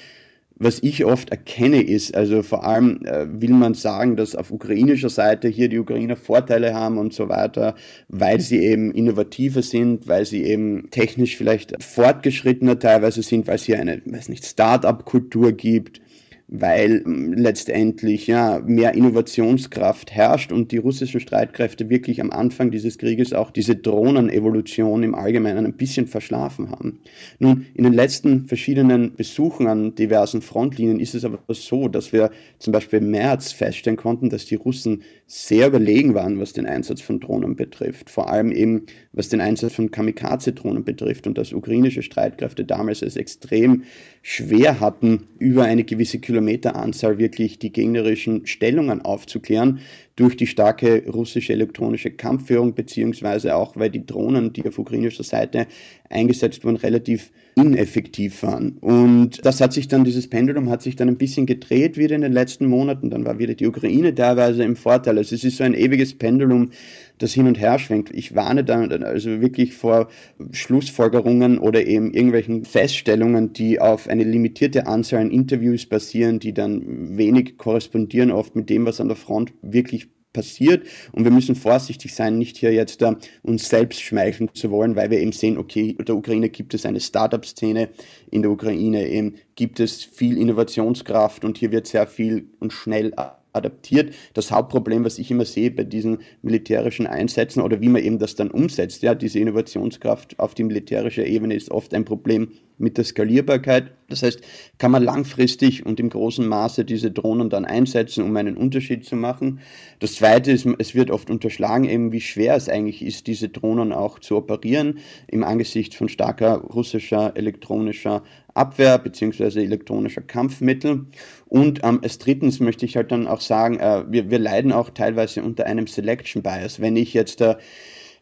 Was ich oft erkenne ist, also vor allem äh, will man sagen, dass auf ukrainischer Seite hier die Ukrainer Vorteile haben und so weiter, weil sie eben innovativer sind, weil sie eben technisch vielleicht fortgeschrittener teilweise sind, weil es hier eine, weiß nicht, Start-up-Kultur gibt, weil ähm, letztendlich ja mehr Innovationskraft herrscht und die russischen Streitkräfte wirklich am Anfang dieses Krieges auch diese Drohnenevolution im Allgemeinen ein bisschen verschlafen haben. Nun, in den letzten verschiedenen Besuchen an diversen Frontlinien ist es aber so, dass wir zum Beispiel im März feststellen konnten, dass die Russen sehr überlegen waren, was den Einsatz von Drohnen betrifft. Vor allem eben, was den Einsatz von Kamikaze-Drohnen betrifft und dass ukrainische Streitkräfte damals es extrem schwer hatten, über eine gewisse Kilometeranzahl wirklich die gegnerischen Stellungen aufzuklären durch die starke russische elektronische Kampfführung, beziehungsweise auch, weil die Drohnen, die auf ukrainischer Seite eingesetzt wurden, relativ ineffektiv waren. Und das hat sich dann, dieses Pendulum hat sich dann ein bisschen gedreht wieder in den letzten Monaten. Dann war wieder die Ukraine teilweise im Vorteil. Also es ist so ein ewiges Pendulum, das hin und her schwenkt. Ich warne dann also wirklich vor Schlussfolgerungen oder eben irgendwelchen Feststellungen, die auf eine limitierte Anzahl an Interviews basieren, die dann wenig korrespondieren oft mit dem, was an der Front wirklich passiert. Und wir müssen vorsichtig sein, nicht hier jetzt uh, uns selbst schmeicheln zu wollen, weil wir eben sehen, okay, in der Ukraine gibt es eine Startup-Szene, in der Ukraine eben gibt es viel Innovationskraft und hier wird sehr viel und schnell adaptiert. Das Hauptproblem, was ich immer sehe bei diesen militärischen Einsätzen oder wie man eben das dann umsetzt, ja, diese Innovationskraft auf die militärische Ebene ist oft ein Problem mit der Skalierbarkeit. Das heißt, kann man langfristig und im großen Maße diese Drohnen dann einsetzen, um einen Unterschied zu machen. Das Zweite ist, es wird oft unterschlagen, eben wie schwer es eigentlich ist, diese Drohnen auch zu operieren im Angesicht von starker russischer elektronischer Abwehr beziehungsweise elektronischer Kampfmittel. Und ähm, als drittens möchte ich halt dann auch sagen, äh, wir, wir leiden auch teilweise unter einem Selection Bias. Wenn ich jetzt äh,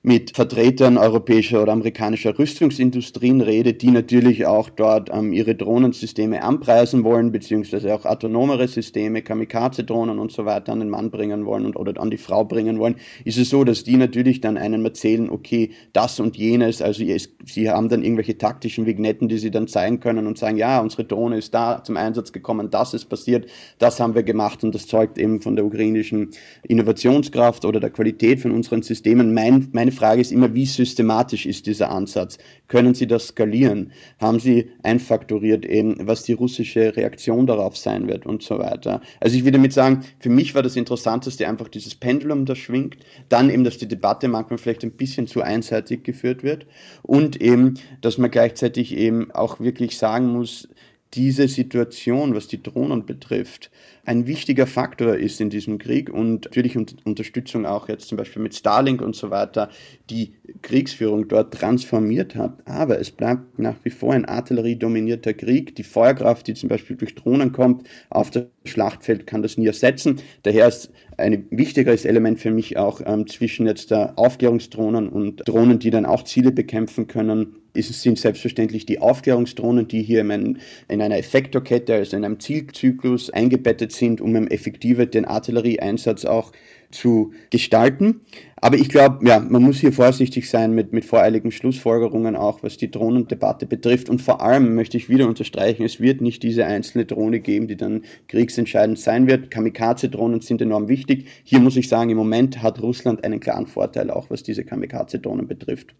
mit Vertretern europäischer oder amerikanischer Rüstungsindustrien rede, die natürlich auch dort ähm, ihre Drohnensysteme anpreisen wollen, beziehungsweise auch autonomere Systeme, Kamikaze-Drohnen und so weiter an den Mann bringen wollen und, oder an die Frau bringen wollen, ist es so, dass die natürlich dann einem erzählen, okay, das und jenes, also sie haben dann irgendwelche taktischen Vignetten, die sie dann zeigen können und sagen, ja, unsere Drohne ist da zum Einsatz gekommen, das ist passiert, das haben wir gemacht und das zeugt eben von der ukrainischen Innovationskraft oder der Qualität von unseren Systemen. Mein, meine Frage ist immer, wie systematisch ist dieser Ansatz? Können Sie das skalieren? Haben Sie einfaktoriert eben, was die russische Reaktion darauf sein wird und so weiter? Also ich will damit sagen, für mich war das Interessanteste einfach dieses Pendulum, das schwingt, dann eben, dass die Debatte manchmal vielleicht ein bisschen zu einseitig geführt wird und eben, dass man gleichzeitig eben auch wirklich sagen muss, diese Situation, was die Drohnen betrifft, ein wichtiger Faktor ist in diesem Krieg und natürlich Unterstützung auch jetzt zum Beispiel mit Starlink und so weiter, die Kriegsführung dort transformiert hat. Aber es bleibt nach wie vor ein artilleriedominierter Krieg. Die Feuerkraft, die zum Beispiel durch Drohnen kommt, auf das Schlachtfeld kann das nie ersetzen. Daher ist ein wichtigeres Element für mich auch ähm, zwischen jetzt der Aufklärungsdrohnen und Drohnen, die dann auch Ziele bekämpfen können, es sind selbstverständlich die Aufklärungsdrohnen, die hier in, einer Effektorkette, also in einem Zielzyklus eingebettet sind, um effektiver den Artillerieeinsatz auch zu gestalten. Aber ich glaube, ja, man muss hier vorsichtig sein mit, mit voreiligen Schlussfolgerungen auch, was die Drohnendebatte betrifft. Und vor allem möchte ich wieder unterstreichen, es wird nicht diese einzelne Drohne geben, die dann kriegsentscheidend sein wird. Kamikaze-Drohnen sind enorm wichtig. Hier muss ich sagen, im Moment hat Russland einen klaren Vorteil, auch was diese Kamikaze-Drohnen betrifft.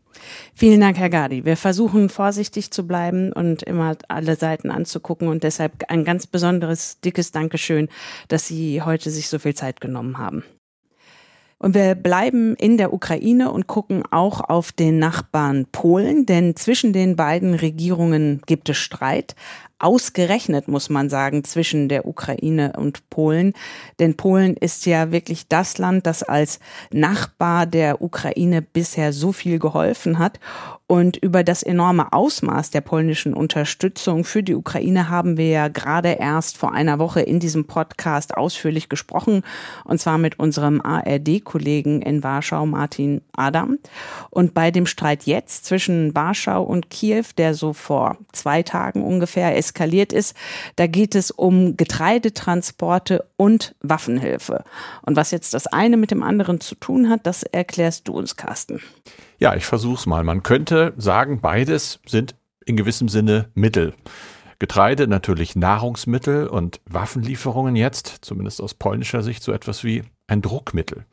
Vielen Dank, Herr Gadi. Wir versuchen vorsichtig zu bleiben und immer alle Seiten anzugucken und deshalb ein ganz besonderes, dickes Dankeschön, dass Sie heute sich so viel Zeit genommen haben. Und wir bleiben in der Ukraine und gucken auch auf den Nachbarn Polen, denn zwischen den beiden Regierungen gibt es Streit ausgerechnet, muss man sagen, zwischen der Ukraine und Polen. Denn Polen ist ja wirklich das Land, das als Nachbar der Ukraine bisher so viel geholfen hat. Und über das enorme Ausmaß der polnischen Unterstützung für die Ukraine haben wir ja gerade erst vor einer Woche in diesem Podcast ausführlich gesprochen. Und zwar mit unserem ARD-Kollegen in Warschau, Martin Adam. Und bei dem Streit jetzt zwischen Warschau und Kiew, der so vor zwei Tagen ungefähr ist, eskaliert ist. Da geht es um Getreidetransporte und Waffenhilfe. Und was jetzt das eine mit dem anderen zu tun hat, das erklärst du uns, Carsten. Ja, ich versuch's mal. Man könnte sagen, beides sind in gewissem Sinne Mittel. Getreide natürlich Nahrungsmittel und Waffenlieferungen jetzt, zumindest aus polnischer Sicht, so etwas wie ein Druckmittel.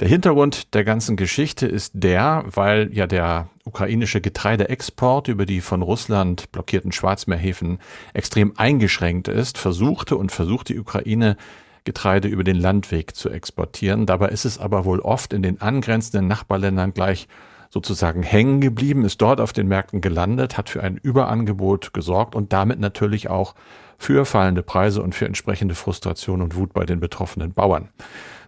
Der Hintergrund der ganzen Geschichte ist der, weil ja der ukrainische Getreideexport über die von Russland blockierten Schwarzmeerhäfen extrem eingeschränkt ist, versuchte und versucht die Ukraine Getreide über den Landweg zu exportieren. Dabei ist es aber wohl oft in den angrenzenden Nachbarländern gleich sozusagen hängen geblieben, ist dort auf den Märkten gelandet, hat für ein Überangebot gesorgt und damit natürlich auch für fallende Preise und für entsprechende Frustration und Wut bei den betroffenen Bauern.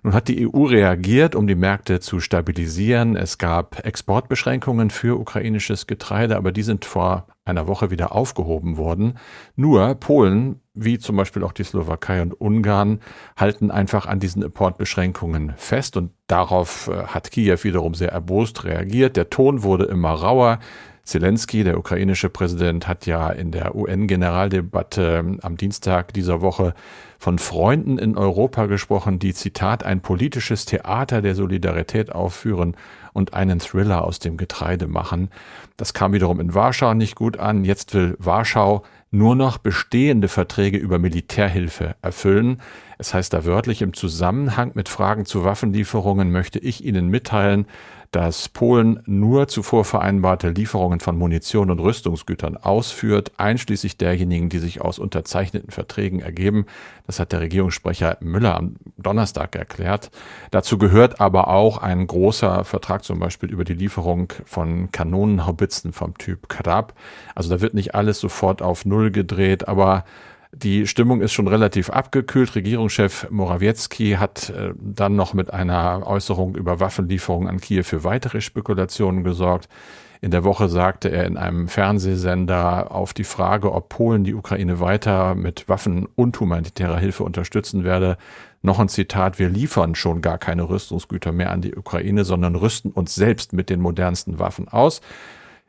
Nun hat die EU reagiert, um die Märkte zu stabilisieren. Es gab Exportbeschränkungen für ukrainisches Getreide, aber die sind vor einer Woche wieder aufgehoben worden. Nur Polen, wie zum Beispiel auch die Slowakei und Ungarn, halten einfach an diesen Importbeschränkungen fest und darauf äh, hat Kiew wiederum sehr erbost reagiert. Der Ton wurde immer rauer. Zelensky, der ukrainische Präsident, hat ja in der UN-Generaldebatte am Dienstag dieser Woche von Freunden in Europa gesprochen, die Zitat ein politisches Theater der Solidarität aufführen und einen Thriller aus dem Getreide machen. Das kam wiederum in Warschau nicht gut an. Jetzt will Warschau nur noch bestehende Verträge über Militärhilfe erfüllen. Es heißt da wörtlich, im Zusammenhang mit Fragen zu Waffenlieferungen möchte ich Ihnen mitteilen, dass Polen nur zuvor vereinbarte Lieferungen von Munition und Rüstungsgütern ausführt, einschließlich derjenigen, die sich aus unterzeichneten Verträgen ergeben. Das hat der Regierungssprecher Müller am Donnerstag erklärt. Dazu gehört aber auch ein großer Vertrag zum Beispiel über die Lieferung von Kanonenhaubitzen vom Typ Krab. Also da wird nicht alles sofort auf Null gedreht, aber die Stimmung ist schon relativ abgekühlt. Regierungschef Morawiecki hat äh, dann noch mit einer Äußerung über Waffenlieferungen an Kiew für weitere Spekulationen gesorgt. In der Woche sagte er in einem Fernsehsender auf die Frage, ob Polen die Ukraine weiter mit Waffen und humanitärer Hilfe unterstützen werde, noch ein Zitat, wir liefern schon gar keine Rüstungsgüter mehr an die Ukraine, sondern rüsten uns selbst mit den modernsten Waffen aus.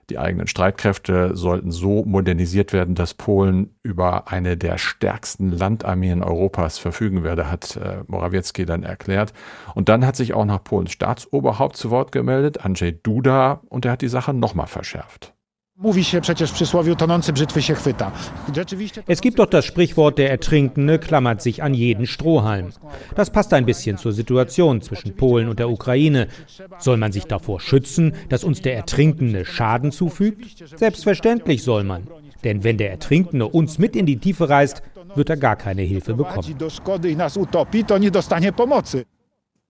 Die eigenen Streitkräfte sollten so modernisiert werden, dass Polen über eine der stärksten Landarmeen Europas verfügen werde, hat äh, Morawiecki dann erklärt. Und dann hat sich auch noch Polens Staatsoberhaupt zu Wort gemeldet, Andrzej Duda, und er hat die Sache nochmal verschärft. Es gibt doch das Sprichwort, der Ertrinkende klammert sich an jeden Strohhalm. Das passt ein bisschen zur Situation zwischen Polen und der Ukraine. Soll man sich davor schützen, dass uns der Ertrinkende Schaden zufügt? Selbstverständlich soll man. Denn wenn der Ertrinkende uns mit in die Tiefe reißt, wird er gar keine Hilfe bekommen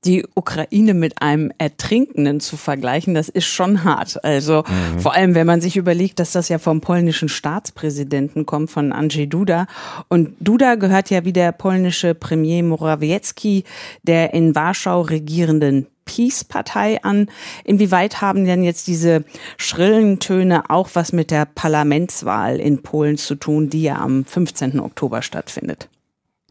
die Ukraine mit einem Ertrinkenden zu vergleichen, das ist schon hart. Also mhm. vor allem, wenn man sich überlegt, dass das ja vom polnischen Staatspräsidenten kommt, von Andrzej Duda. Und Duda gehört ja wie der polnische Premier Morawiecki, der in Warschau regierenden Peace-Partei an. Inwieweit haben denn jetzt diese schrillen Töne auch was mit der Parlamentswahl in Polen zu tun, die ja am 15. Oktober stattfindet?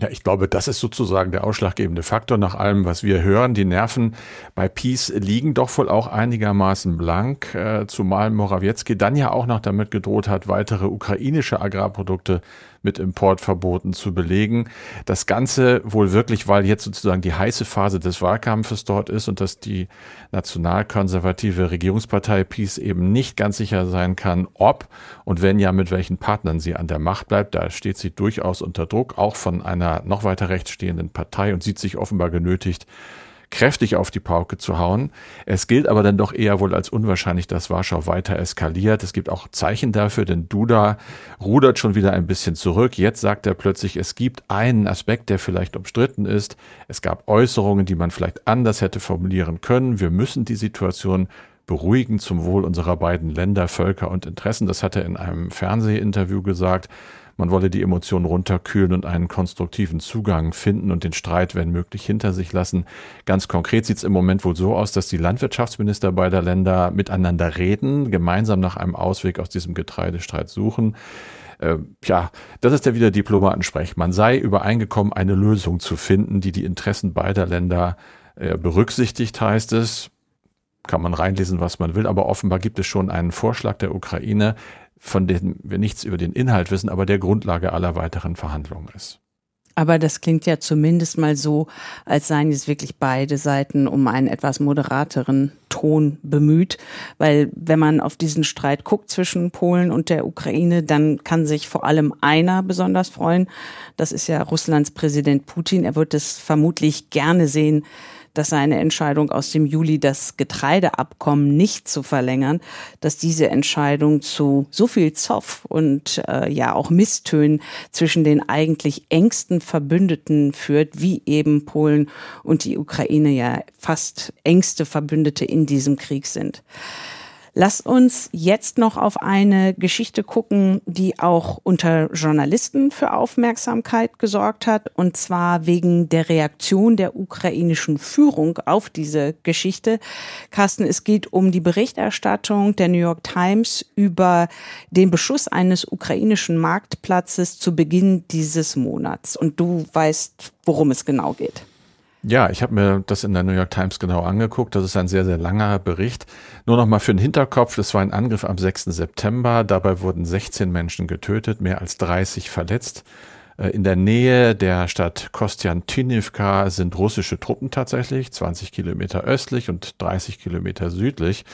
Ja, ich glaube, das ist sozusagen der ausschlaggebende Faktor nach allem, was wir hören. Die Nerven bei Peace liegen doch wohl auch einigermaßen blank, äh, zumal Morawiecki dann ja auch noch damit gedroht hat, weitere ukrainische Agrarprodukte mit Importverboten zu belegen. Das Ganze wohl wirklich, weil jetzt sozusagen die heiße Phase des Wahlkampfes dort ist und dass die nationalkonservative Regierungspartei Peace eben nicht ganz sicher sein kann, ob und wenn ja, mit welchen Partnern sie an der Macht bleibt. Da steht sie durchaus unter Druck, auch von einer noch weiter rechts stehenden Partei und sieht sich offenbar genötigt, kräftig auf die Pauke zu hauen. Es gilt aber dann doch eher wohl als unwahrscheinlich, dass Warschau weiter eskaliert. Es gibt auch Zeichen dafür, denn Duda rudert schon wieder ein bisschen zurück. Jetzt sagt er plötzlich, es gibt einen Aspekt, der vielleicht umstritten ist. Es gab Äußerungen, die man vielleicht anders hätte formulieren können. Wir müssen die Situation beruhigen zum Wohl unserer beiden Länder, Völker und Interessen. Das hat er in einem Fernsehinterview gesagt. Man wolle die Emotionen runterkühlen und einen konstruktiven Zugang finden und den Streit, wenn möglich, hinter sich lassen. Ganz konkret sieht es im Moment wohl so aus, dass die Landwirtschaftsminister beider Länder miteinander reden, gemeinsam nach einem Ausweg aus diesem Getreidestreit suchen. Äh, ja, das ist ja wieder Diplomatensprech. Man sei übereingekommen, eine Lösung zu finden, die die Interessen beider Länder äh, berücksichtigt, heißt es kann man reinlesen, was man will, aber offenbar gibt es schon einen Vorschlag der Ukraine, von dem wir nichts über den Inhalt wissen, aber der Grundlage aller weiteren Verhandlungen ist. Aber das klingt ja zumindest mal so, als seien jetzt wirklich beide Seiten um einen etwas moderateren Ton bemüht. Weil wenn man auf diesen Streit guckt zwischen Polen und der Ukraine, dann kann sich vor allem einer besonders freuen. Das ist ja Russlands Präsident Putin. Er wird es vermutlich gerne sehen, dass seine Entscheidung aus dem Juli, das Getreideabkommen nicht zu verlängern, dass diese Entscheidung zu so viel Zoff und äh, ja auch Misstönen zwischen den eigentlich engsten Verbündeten führt, wie eben Polen und die Ukraine ja fast engste Verbündete in diesem Krieg sind. Lass uns jetzt noch auf eine Geschichte gucken, die auch unter Journalisten für Aufmerksamkeit gesorgt hat, und zwar wegen der Reaktion der ukrainischen Führung auf diese Geschichte. Carsten, es geht um die Berichterstattung der New York Times über den Beschuss eines ukrainischen Marktplatzes zu Beginn dieses Monats. Und du weißt, worum es genau geht. Ja, ich habe mir das in der New York Times genau angeguckt. Das ist ein sehr, sehr langer Bericht. Nur noch mal für den Hinterkopf, das war ein Angriff am 6. September. Dabei wurden 16 Menschen getötet, mehr als 30 verletzt. Äh, in der Nähe der Stadt Kostjantinivka sind russische Truppen tatsächlich, 20 Kilometer östlich und 30 Kilometer südlich.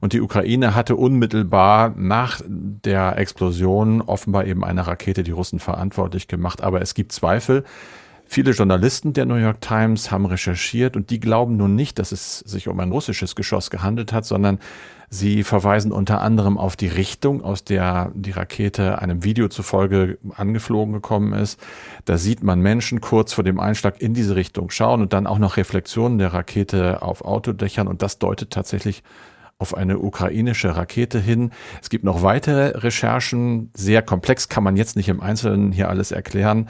Und die Ukraine hatte unmittelbar nach der Explosion offenbar eben eine Rakete die Russen verantwortlich gemacht. Aber es gibt Zweifel. Viele Journalisten der New York Times haben recherchiert und die glauben nun nicht, dass es sich um ein russisches Geschoss gehandelt hat, sondern sie verweisen unter anderem auf die Richtung, aus der die Rakete einem Video zufolge angeflogen gekommen ist. Da sieht man Menschen kurz vor dem Einschlag in diese Richtung schauen und dann auch noch Reflexionen der Rakete auf Autodächern und das deutet tatsächlich auf eine ukrainische Rakete hin. Es gibt noch weitere Recherchen, sehr komplex, kann man jetzt nicht im Einzelnen hier alles erklären.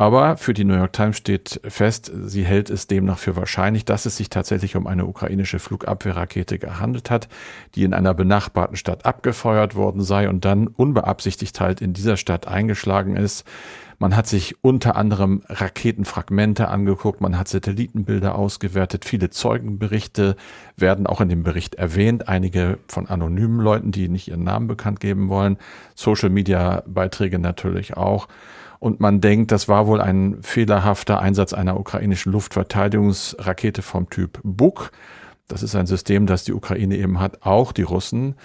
Aber für die New York Times steht fest, sie hält es demnach für wahrscheinlich, dass es sich tatsächlich um eine ukrainische Flugabwehrrakete gehandelt hat, die in einer benachbarten Stadt abgefeuert worden sei und dann unbeabsichtigt halt in dieser Stadt eingeschlagen ist. Man hat sich unter anderem Raketenfragmente angeguckt, man hat Satellitenbilder ausgewertet, viele Zeugenberichte werden auch in dem Bericht erwähnt, einige von anonymen Leuten, die nicht ihren Namen bekannt geben wollen, Social-Media-Beiträge natürlich auch. Und man denkt, das war wohl ein fehlerhafter Einsatz einer ukrainischen Luftverteidigungsrakete vom Typ Buk. Das ist ein System, das die Ukraine eben hat, auch die Russen.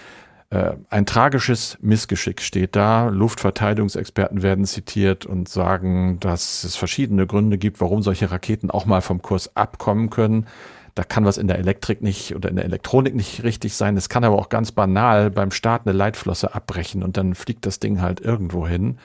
Äh, ein tragisches Missgeschick steht da. Luftverteidigungsexperten werden zitiert und sagen, dass es verschiedene Gründe gibt, warum solche Raketen auch mal vom Kurs abkommen können. Da kann was in der Elektrik nicht oder in der Elektronik nicht richtig sein. Es kann aber auch ganz banal beim Start eine Leitflosse abbrechen und dann fliegt das Ding halt irgendwo hin.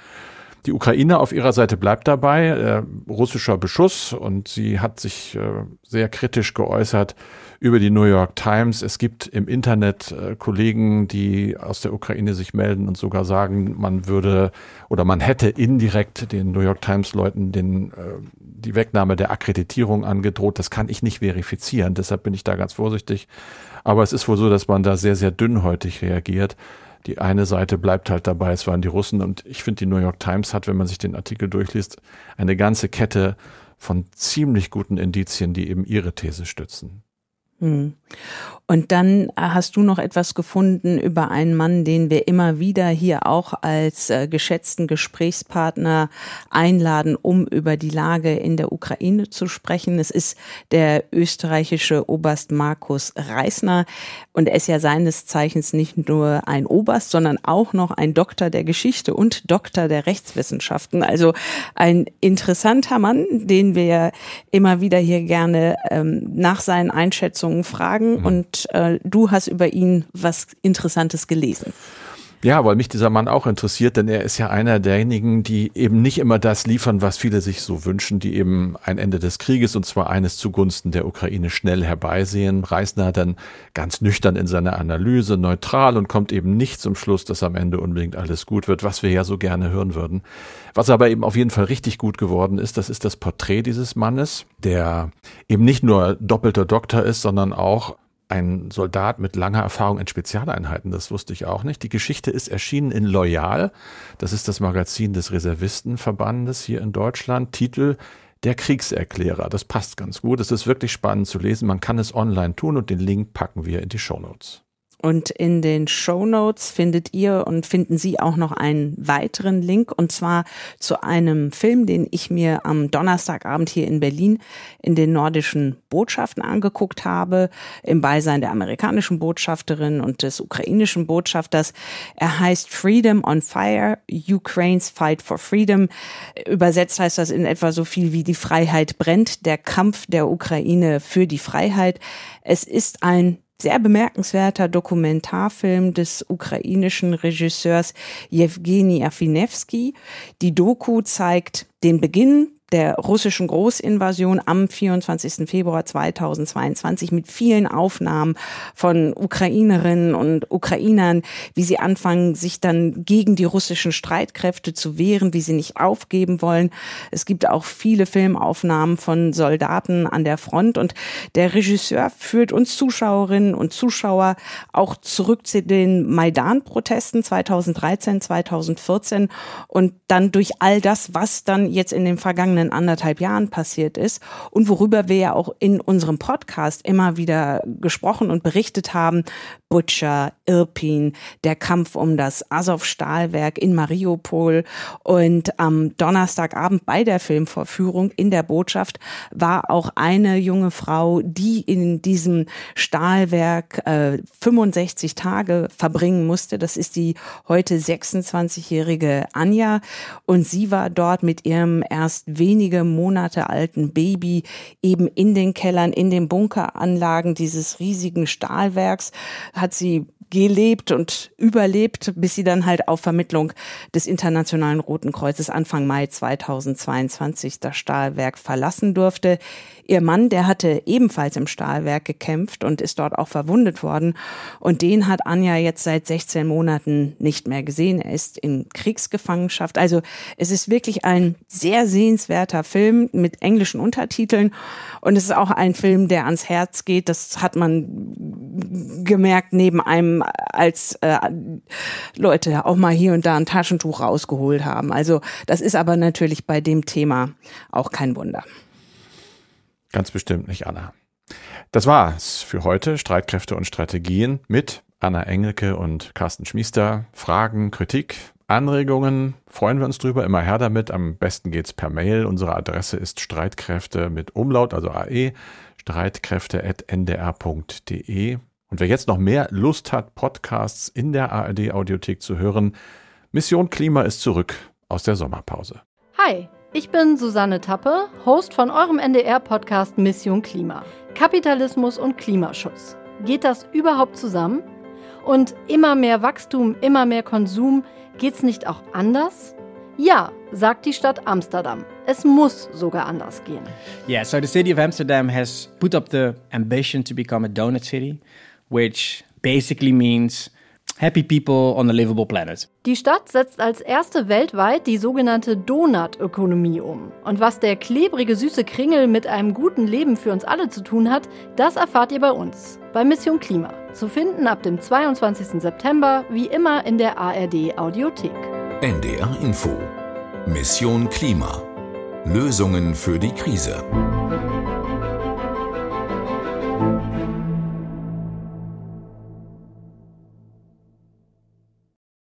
Die Ukraine auf ihrer Seite bleibt dabei, äh, russischer Beschuss und sie hat sich äh, sehr kritisch geäußert über die New York Times. Es gibt im Internet äh, Kollegen, die aus der Ukraine sich melden und sogar sagen, man würde oder man hätte indirekt den New York Times Leuten den, äh, die Wegnahme der Akkreditierung angedroht. Das kann ich nicht verifizieren, deshalb bin ich da ganz vorsichtig. Aber es ist wohl so, dass man da sehr, sehr dünnhäutig reagiert die eine Seite bleibt halt dabei, es waren die Russen. Und ich finde, die New York Times hat, wenn man sich den Artikel durchliest, eine ganze Kette von ziemlich guten Indizien, die eben ihre These stützen. Hm. Und dann äh, hast du noch etwas gefunden über einen Mann, den wir immer wieder hier auch als äh, geschätzten Gesprächspartner einladen, um über die Lage in der Ukraine zu sprechen. Es ist der österreichische Oberst Markus Reisner. Und er ist ja seines Zeichens nicht nur ein Oberst, sondern auch noch ein Doktor der Geschichte und Doktor der Rechtswissenschaften. Also ein interessanter Mann, den wir immer wieder hier gerne ähm, nach seinen Einschätzungen fragen. Mhm. Und äh, du hast über ihn was Interessantes gelesen. Ja, weil mich dieser Mann auch interessiert, denn er ist ja einer derjenigen, die eben nicht immer das liefern, was viele sich so wünschen, die eben ein Ende des Krieges und zwar eines zugunsten der Ukraine schnell herbeisehen. Reisner dann ganz nüchtern in seiner Analyse, neutral und kommt eben nicht zum Schluss, dass am Ende unbedingt alles gut wird, was wir ja so gerne hören würden. Was aber eben auf jeden Fall richtig gut geworden ist, das ist das Porträt dieses Mannes, der eben nicht nur doppelter Doktor ist, sondern auch ein Soldat mit langer Erfahrung in Spezialeinheiten, das wusste ich auch nicht. Die Geschichte ist erschienen in Loyal, das ist das Magazin des Reservistenverbandes hier in Deutschland. Titel Der Kriegserklärer, das passt ganz gut. Es ist wirklich spannend zu lesen. Man kann es online tun und den Link packen wir in die Show Notes. Und in den Show Notes findet ihr und finden Sie auch noch einen weiteren Link und zwar zu einem Film, den ich mir am Donnerstagabend hier in Berlin in den nordischen Botschaften angeguckt habe, im Beisein der amerikanischen Botschafterin und des ukrainischen Botschafters. Er heißt Freedom on Fire, Ukraine's Fight for Freedom. Übersetzt heißt das in etwa so viel wie die Freiheit brennt, der Kampf der Ukraine für die Freiheit. Es ist ein sehr bemerkenswerter Dokumentarfilm des ukrainischen Regisseurs Jewgeni Afinewski. Die Doku zeigt den Beginn der russischen Großinvasion am 24. Februar 2022 mit vielen Aufnahmen von Ukrainerinnen und Ukrainern, wie sie anfangen, sich dann gegen die russischen Streitkräfte zu wehren, wie sie nicht aufgeben wollen. Es gibt auch viele Filmaufnahmen von Soldaten an der Front und der Regisseur führt uns Zuschauerinnen und Zuschauer auch zurück zu den Maidan-Protesten 2013, 2014 und dann durch all das, was dann jetzt in den vergangenen vergangenen anderthalb Jahren passiert ist und worüber wir ja auch in unserem Podcast immer wieder gesprochen und berichtet haben, Butcher, Irpin, der Kampf um das Azov-Stahlwerk in Mariupol. Und am Donnerstagabend bei der Filmvorführung in der Botschaft war auch eine junge Frau, die in diesem Stahlwerk äh, 65 Tage verbringen musste. Das ist die heute 26-jährige Anja. Und sie war dort mit ihrem erst wenige Monate alten Baby eben in den Kellern, in den Bunkeranlagen dieses riesigen Stahlwerks, hat sie gelebt und überlebt, bis sie dann halt auf Vermittlung des Internationalen Roten Kreuzes Anfang Mai 2022 das Stahlwerk verlassen durfte. Ihr Mann, der hatte ebenfalls im Stahlwerk gekämpft und ist dort auch verwundet worden. Und den hat Anja jetzt seit 16 Monaten nicht mehr gesehen. Er ist in Kriegsgefangenschaft. Also es ist wirklich ein sehr sehenswerter Film mit englischen Untertiteln. Und es ist auch ein Film, der ans Herz geht. Das hat man gemerkt neben einem, als äh, Leute auch mal hier und da ein Taschentuch rausgeholt haben. Also das ist aber natürlich bei dem Thema auch kein Wunder. Ganz bestimmt nicht, Anna. Das war's für heute. Streitkräfte und Strategien mit Anna Engelke und Carsten Schmiester. Fragen, Kritik, Anregungen freuen wir uns drüber. Immer her damit. Am besten geht's per Mail. Unsere Adresse ist Streitkräfte mit Umlaut, also AE, streitkräfte.ndr.de. Und wer jetzt noch mehr Lust hat, Podcasts in der ARD Audiothek zu hören, Mission Klima ist zurück aus der Sommerpause. Hi. Ich bin Susanne Tappe, Host von eurem NDR-Podcast Mission Klima. Kapitalismus und Klimaschutz. Geht das überhaupt zusammen? Und immer mehr Wachstum, immer mehr Konsum, geht's nicht auch anders? Ja, sagt die Stadt Amsterdam. Es muss sogar anders gehen. Yeah, so the city of Amsterdam has put up the ambition to become a donut city, which basically means Happy People on a Livable Planet. Die Stadt setzt als erste weltweit die sogenannte Donut-Ökonomie um. Und was der klebrige, süße Kringel mit einem guten Leben für uns alle zu tun hat, das erfahrt ihr bei uns, bei Mission Klima. Zu finden ab dem 22. September, wie immer in der ARD Audiothek. NDR Info. Mission Klima. Lösungen für die Krise.